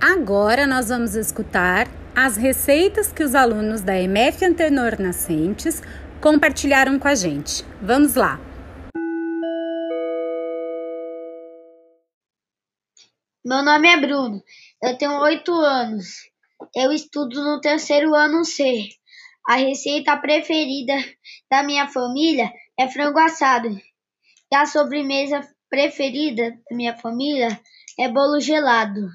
Agora nós vamos escutar as receitas que os alunos da MF Antenor Nascentes compartilharam com a gente. Vamos lá! Meu nome é Bruno, eu tenho oito anos. Eu estudo no terceiro ano C. A receita preferida da minha família é frango assado. E a sobremesa preferida da minha família é bolo gelado.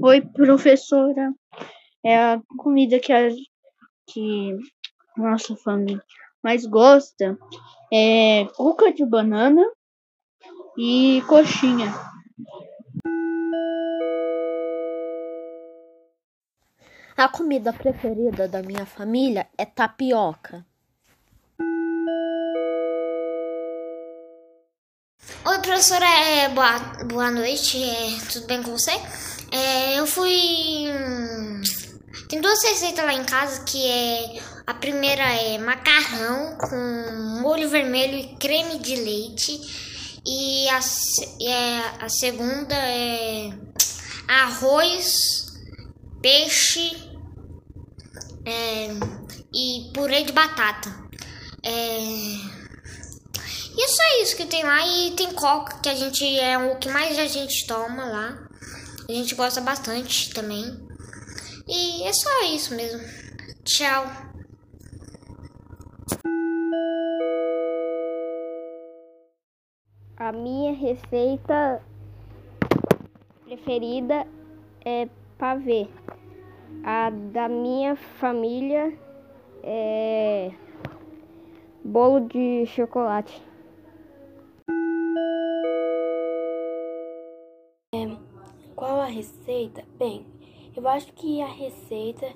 Oi, professora. É a comida que a que nossa família mais gosta é cuca de banana e coxinha. A comida preferida da minha família é tapioca. Oi, professora, é, boa, boa noite, é, tudo bem com você? É, eu fui. Tem duas receitas lá em casa que é. A primeira é macarrão com molho vermelho e creme de leite. E a, é, a segunda é arroz, peixe é, e purê de batata. É, e é só isso que tem lá. E tem coca, que a gente é o que mais a gente toma lá. A gente gosta bastante também. E é só isso mesmo. Tchau. A minha receita preferida é pavê. A da minha família é bolo de chocolate. Qual a receita? Bem, eu acho que a receita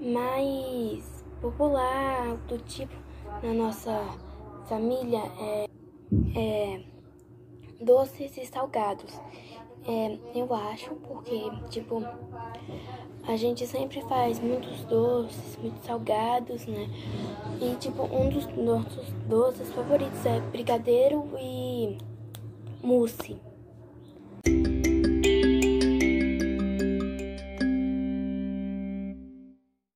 mais popular do tipo na nossa família é, é doces e salgados. É, eu acho porque, tipo, a gente sempre faz muitos doces, muitos salgados, né? E, tipo, um dos nossos doces favoritos é brigadeiro e mousse.